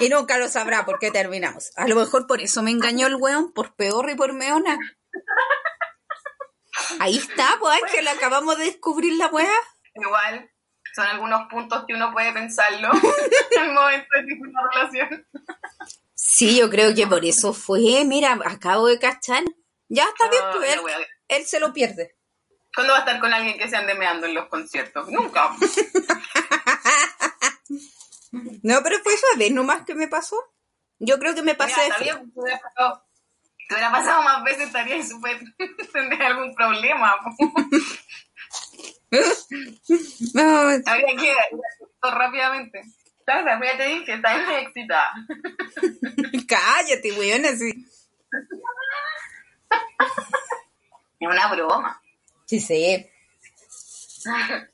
Y nunca lo sabrá porque terminamos. A lo mejor por eso me engañó el weón, por peor y por meona. Ahí está, pues Ángel, acabamos de descubrir la weá. Igual, son algunos puntos que uno puede pensarlo en el momento de una relación. Sí, yo creo que por eso fue. Mira, acabo de cachar. Ya está bien, pues Ay, él, él se lo pierde. ¿Cuándo va a estar con alguien que se ande meando en los conciertos? Nunca. No, pero fue esa vez nomás que me pasó. Yo creo que me pasé Mira, de bien, hubiera pasado, hubiera pasado más veces, estaría súper, tendría algún problema. No, Habría que ir rápidamente. ¿Sabes? Ya te dije, está muy excitada. cállate, weón, así. Es una broma. Sí, sí.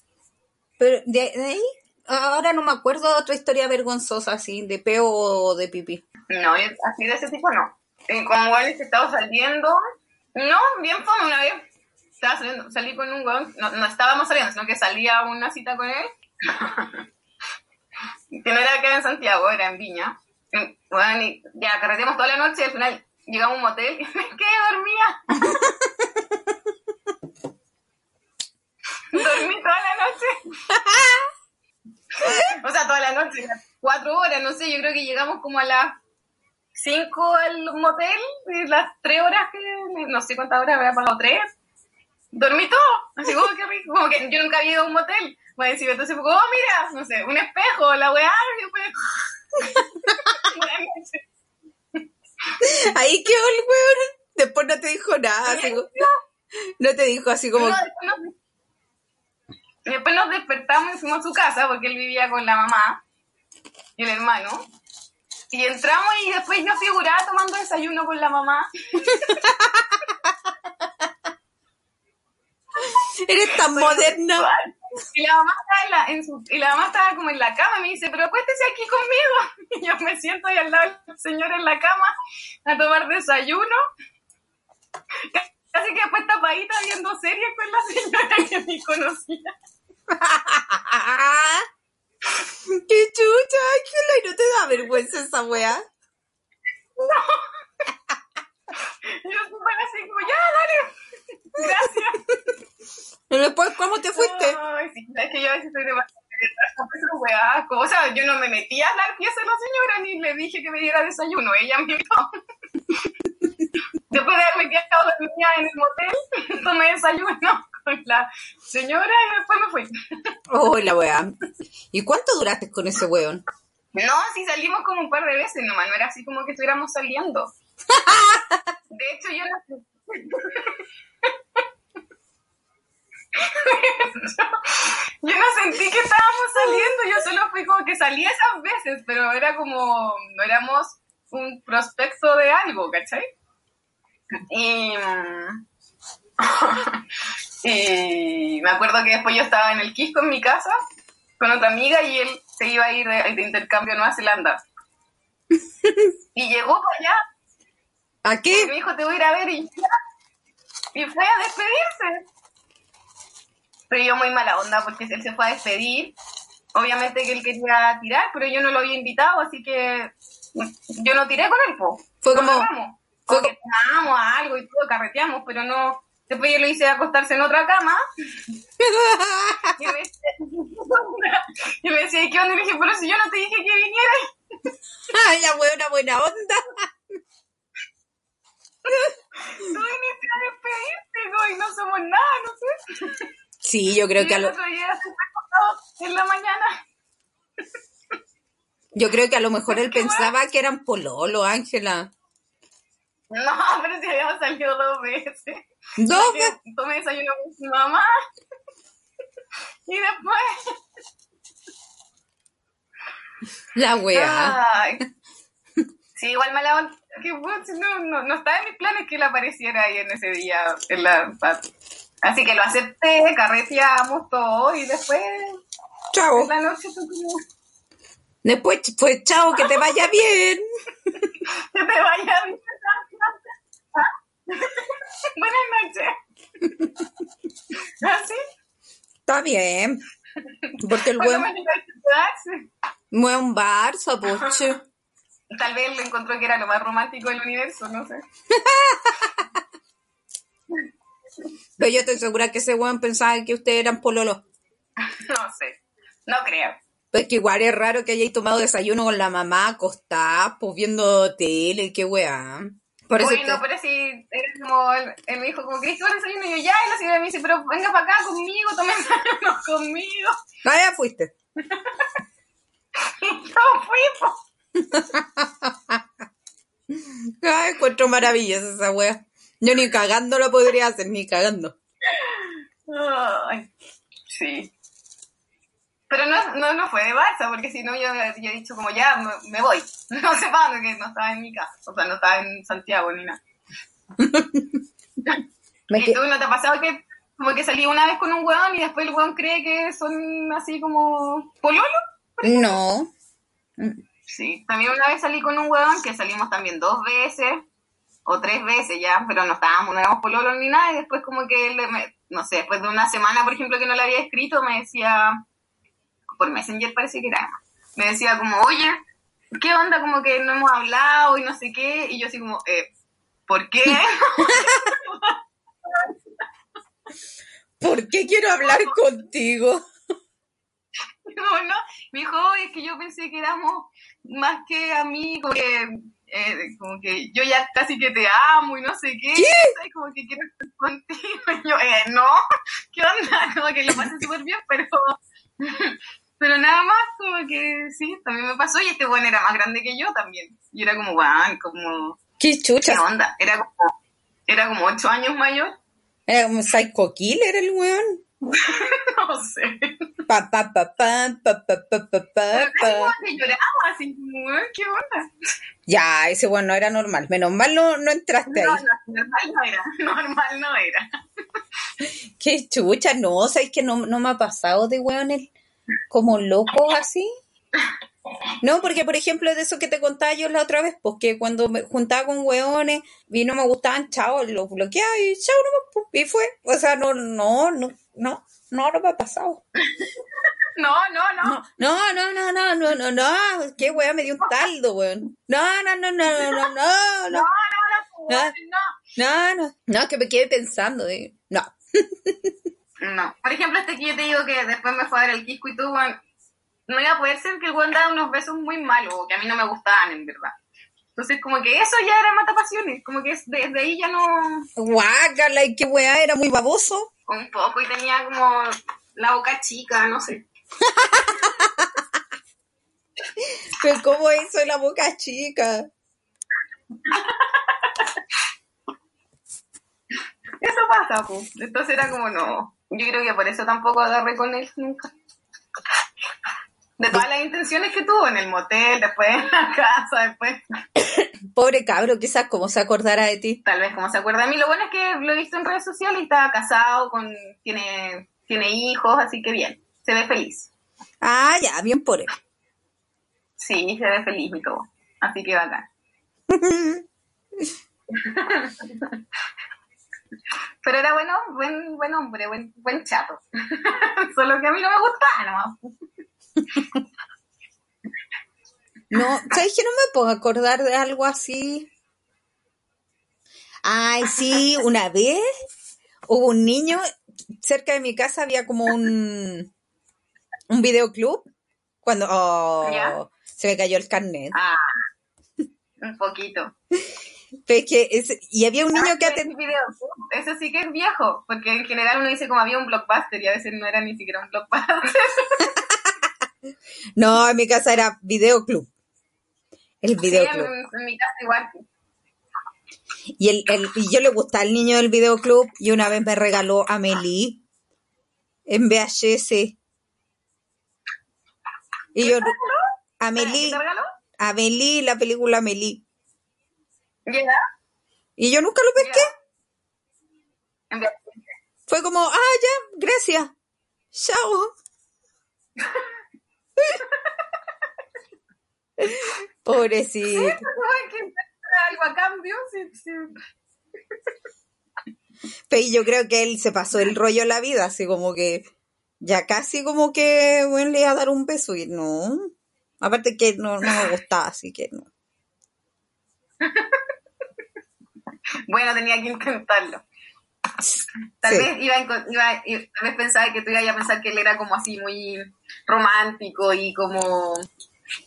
Pero de, de ahí, ahora no me acuerdo de otra historia vergonzosa así, de peo o de pipí. No, así de ese tipo no. Eh, con hueones que estaba saliendo, no, bien fome una vez. Estaba saliendo, salí con un hueón, no, no estábamos saliendo, sino que salía a una cita con él. que no era acá en Santiago, era en Viña. Bueno, y ya carreteamos toda la noche y al final llegamos a un motel y me quedé dormida. Dormí toda la noche. o sea, toda la noche, cuatro horas, no sé, yo creo que llegamos como a las cinco al motel, y las tres horas que, no sé cuántas horas había pasado, tres. Dormí todo, así como que rico, como que yo nunca había ido a un motel. Bueno, sí, entonces fue como, oh, mira, no sé, un espejo, la weá, y después... Buenas noches. Ahí quedó el weón. Después no te dijo nada. así como- no te dijo así como. No, después, nos, después nos despertamos y fuimos a su casa porque él vivía con la mamá y el hermano. Y entramos y después yo figuraba tomando desayuno con la mamá. Eres tan moderna. Y la mamá estaba en la, en su, y la mamá estaba como en la cama y me dice, pero acuéstese aquí conmigo. Y yo me siento ahí al lado del señor en la cama a tomar desayuno. Casi que después tapadita viendo series con la señora que ni conocía. ¡Qué chucha, Ángela! ¿Y no te da vergüenza esa weá? Y yo súper así como, ya, dale. Gracias. ¿Y después cómo te fuiste? Ay, sí, es que yo a veces soy demasiado. O sea, yo no me metí a la pieza de la señora ni le dije que me diera desayuno. Ella me invitó. Después de haberme quedado dormida en el motel, tomé desayuno con la señora y después me fui. Oh, la weá. ¿Y cuánto duraste con ese weón? No, sí salimos como un par de veces nomás, no era así como que estuviéramos saliendo. De hecho, yo no... yo no sentí que estábamos saliendo, yo solo fui como que salí esas veces, pero era como, no éramos un prospecto de algo, ¿cachai? Y, mm, y me acuerdo que después yo estaba en el Quisco en mi casa con otra amiga y él se iba a ir de, de intercambio a Nueva Zelanda. Y llegó para allá ¿A y me qué? dijo, te voy a ir a ver y, y fue a despedirse. Pero yo muy mala onda porque él se fue a despedir. Obviamente que él quería tirar, pero yo no lo había invitado, así que yo no tiré con él, po. Fue como- agarramos. fue que algo y todo, carreteamos, pero no... Después yo lo hice acostarse en otra cama. Y me dice, Y me decía, ¿qué onda? Y le dije, pero si yo no te dije que vinieras. Ay, la buena, buena onda. Tú viniste a despedirte, y no somos nada, no sé. Sí, yo creo Y que a lo, otro día se fue acostado en la mañana. yo creo que a lo mejor él pensaba que eran pololo, Ángela. No, pero si habíamos salido dos veces. Dos veces. Tomé desayuno con mi mamá. Y después. La wea. Sí, igual me la que no, no, no estaba en mis planes que él apareciera ahí en ese día. En la, así que lo acepté, carreteamos todo y después Chao. la noche fue como Después, pues chao, que te vaya bien. que te vaya bien. Buenas noches. ¿Así? Está bien. Porque el buen quedarse. buen Barça, poche. Tal vez le encontró que era lo más romántico del universo, no sé. Pero yo estoy segura que ese weón pensaba que ustedes eran pololo. No sé. No creo. Pues que igual es raro que hayáis tomado desayuno con la mamá acostada, pues viendo tele, qué weá. Por bueno, te- pero sí, era como, él, él me dijo como, ¿querés tomar desayuno? Y yo, ya, y la señora me dice, pero venga para acá conmigo, tome desayuno conmigo. Ah, ya fuiste. Y yo fui. Ay, encuentro maravillosa esa wea. Yo ni cagando lo podría hacer, ni cagando. Ay, sí. Pero no, no, no fue de Barça, porque si no yo, yo he dicho como, ya, me, me voy. No sé para dónde, que no estaba en mi casa. O sea, no estaba en Santiago ni nada. ¿Y tú no te ha pasado que como que salí una vez con un hueón y después el hueón cree que son así como pololo? No. Sí, también una vez salí con un huevón que salimos también dos veces o tres veces ya, pero no estábamos, no éramos pololos ni nada y después como que, él me- no sé, después de una semana, por ejemplo, que no le había escrito, me decía, por Messenger parece que era, me decía como, oye, ¿qué onda? Como que no hemos hablado y no sé qué, y yo así como, eh, ¿por qué? ¿Por qué quiero hablar contigo? No, no, me dijo, "Oye, es que yo pensé que éramos más que amigos, que, eh, como que yo ya casi que te amo y no sé qué, y como que quiero estar contigo. Y yo, eh, no, ¿qué onda? Como que lo pasé súper bien, pero, pero nada más, como que sí, también me pasó, y este bueno era más grande que yo también. Y era como, guau, como, ¿Qué ¿qué onda? Era como, era como ocho años mayor, Era como psycho killer el weón. no sé. Pa, pa, pa, pa, pa, pa, pa, pa, pa, Pero casi como pa. que lloraba, así como, ¿qué onda? Ya, ese weón no era normal. Menos mal no, no entraste No, ahí. no, normal no era, normal no era. Qué chucha, no, sabes que no, no me ha pasado de weones como locos así. No, porque por ejemplo de eso que te contaba yo la otra vez, pues que cuando me juntaba con weones y no me gustaban, chao, los bloqueaba y chao, no, pues, y fue. O sea, no, no, no, no, no, no me ha pasado. No, no, no. No, no, no, no, no, no, no, qué weón me dio un taldo, weón. No, no, no, no, no, no, no, no. No, no, no, Ah. no. No, que me quedé pensando, de, no. No. Por ejemplo, este que yo te digo que después me fue a dar el quisco y tú, weón, no iba a poder ser que el weón daba unos besos muy malos, que a mí no me gustaban, en verdad. Entonces, como que eso ya era matapasiones, como que es- desde ahí ya no, Guácala, y qué weá, era muy baboso. Un poco, y tenía como la boca chica, no sé. Pero cómo hizo la boca chica. Eso pasa, pues. Entonces era como, no. Yo creo que por eso tampoco agarré con él nunca. De todas las intenciones que tuvo en el motel, después en la casa, después, Pobre cabro, quizás como se acordara de ti. tal vez como se acuerda de mí. Lo bueno es que lo he visto en redes sociales y está casado, con, tiene, tiene hijos, así que bien. Se ve feliz. Ah, ya, bien por él. Sí, se ve feliz y todo. Así que bacán. Pero era bueno, buen, buen hombre, buen, buen chato. Solo que a mí no me gustaba nomás. No, ¿sabes que no me puedo acordar de algo así? Ay, sí, una vez hubo un niño, cerca de mi casa había como un, un videoclub cuando oh, ¿Ya? se me cayó el carnet. Ah, un poquito. Pero es que es- y había un niño que Ese atendía. video, Eso sí que es viejo, porque en general uno dice como había un blockbuster y a veces no era ni siquiera un blockbuster. No, en mi casa era videoclub. El Sí, videoclub. en, en mi casa igual. Y, el, el- y yo le gustaba el niño del videoclub y una vez me regaló Amelie en VHS. Y yo, Amelie. Amelie, la película Amelie. Y yo nunca lo pesqué. Fue como, ah, ya, gracias. Chao. Pobrecito. Ay, que algo a cambio, sí, sí. Pero yo creo que él se pasó el rollo en la vida, así como que ya casi como que bueno, le iba a dar un beso y no. Aparte que no, no me gustaba, así que no. Bueno, tenía que intentarlo. Tal Sí. vez iba, a iba, tal vez pensaba que tú ibas a pensar que él era como así muy romántico y como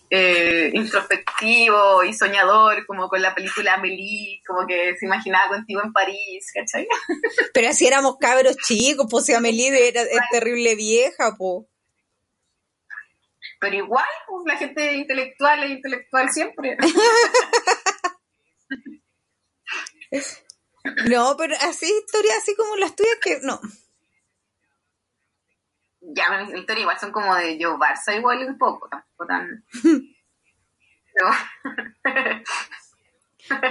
eh, introspectivo y soñador, como con la película Amélie, como que se imaginaba contigo en París, ¿cachai? Pero así éramos cabros chicos, pues si Amelie era, es terrible vieja, pues. Pero igual, pues, la gente intelectual es intelectual siempre. No, pero así historias así como las tuyas que no. Ya, mi historia igual son como de Joe Barça, igual un poco, tampoco tan... Pero-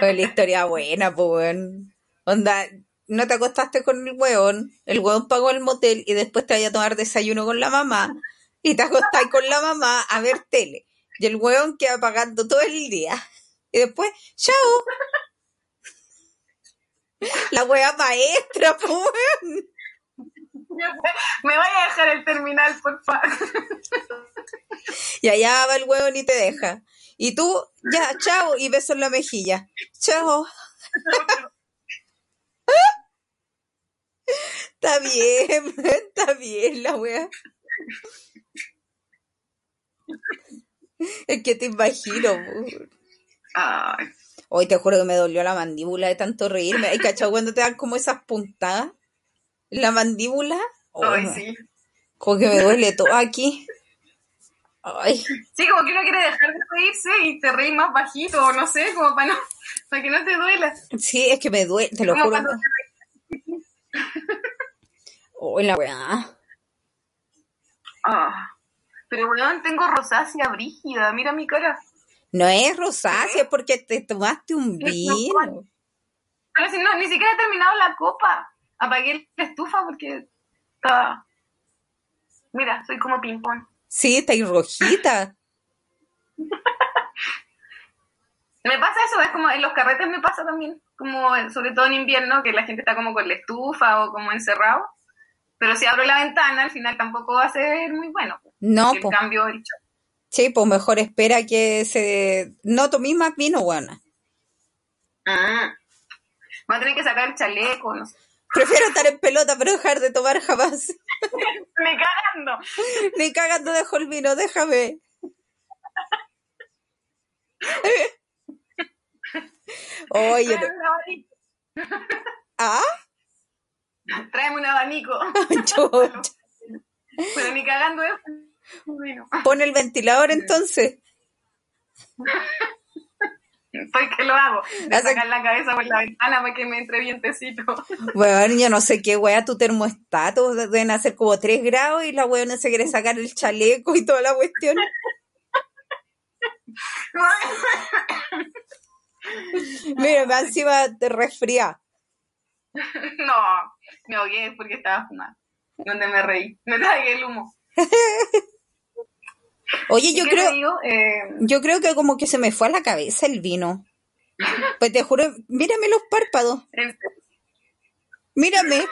la historia buena, pues. Onda, no te acostaste con el weón, el weón pagó el motel y después te vaya a tomar desayuno con la mamá y te acostás con la mamá a ver tele. Y el weón queda pagando todo el día. Y después, chao. La wea maestra, pues. Me vaya a dejar el terminal, por favor. Y allá va el weón y te deja. Y tú, ya, chao, y beso en la mejilla. Chao. Está bien, está bien la wea. Es que te imagino. Ay, Hoy te juro que me dolió la mandíbula de tanto reírme. ¿Hay cachado cuando te dan como esas puntadas la mandíbula? Oh, ay, sí. Como que me duele todo aquí. Ay, Sí, como que uno quiere dejar de reírse y te reís más bajito, o no sé, como para, no, para que no te duela. sí, es que me duele, te lo juro. Hoy la weá. Ah, pero weón, tengo rosácea brígida, mira mi cara. No es rosácea, es porque te tomaste un vino. Pero si no, ni siquiera he terminado la copa. Apagué la estufa porque estaba... Mira, soy como ping-pong. Sí, está ahí rojita. Me pasa eso, es como en los carretes me pasa también, como sobre todo en invierno, que la gente está como con la estufa o como encerrado. Pero si abro la ventana, al final tampoco va a ser muy bueno. No, el pues. cambio, el. Sí, pues mejor espera que se... No tomé más vino, buena. Ah. Voy a tener que sacar el chaleco, no sé. Prefiero estar en pelota, pero dejar de tomar jamás. Me cagando. Ni cagando dejo el vino, déjame. Oye, abanico. ¿ah? Tráeme un abanico. Pero ni cagando eso. Bueno, Pon el ventilador entonces. estoy que lo hago. De Hace- sacar la cabeza por la ventana para que me entre vientecito. Bueno, yo no sé qué wea tu termostato, deben hacer como 3 grados y la weona se quiere sacar el chaleco y toda la cuestión. Mira, más encima te resfría. No, me ahogué porque estaba fumando. Donde me reí. Me tragué el humo. Oye, yo ¿Qué creo, digo? Eh, yo creo que como que se me fue a la cabeza el vino. Pues te juro, mírame los párpados, mírame.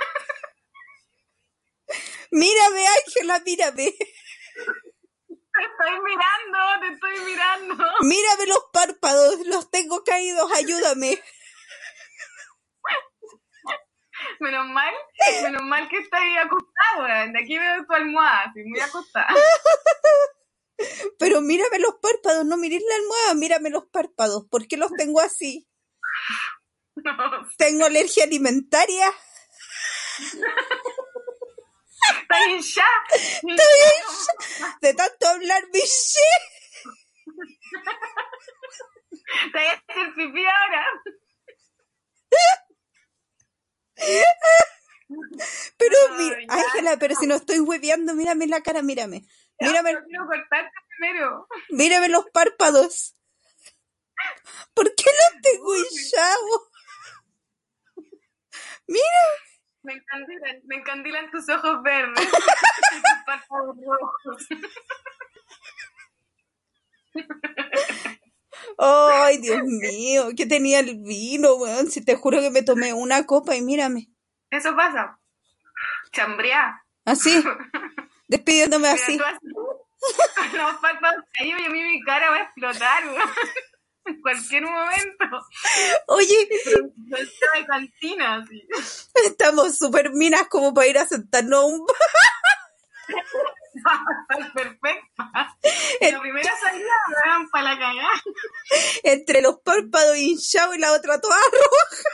Mírame, Ángela, mírame. Te estoy mirando, te estoy mirando. Mírame los párpados, los tengo caídos, ayúdame. Menos mal, menos mal que ahí acostada. De aquí veo tu almohada, así, muy acostada. Pero mírame los párpados, no mires la almohada, mírame los párpados. ¿Por qué los tengo así? No, ¿Tengo alergia alimentaria? está hinchada. De tanto hablar, biché. Te voy a hacer pipí ahora. Pero. Ángela, pero si no estoy hueveando, mírame la cara, mírame. Mírame, No quiero cortarte primero. mírame los párpados. ¿Por qué los tengo hinchados? Mira, Me encandilan, me encandilan tus ojos verdes. y tus párpados rojos. ay, Dios mío, ¿qué tenía el vino, weón? Si te juro que me tomé una copa y mírame. Eso pasa. Chambrea. Así, despidiéndome Mira, así. tú así, Los párpados caídos y a mí mi cara va a explotar. En cualquier momento. Oye, de cantina, así. estamos súper minas como para ir a sentarnos a un bar. Perfecta. La primera salida me hagan para la cagada. entre los párpados hinchados y la otra toda roja.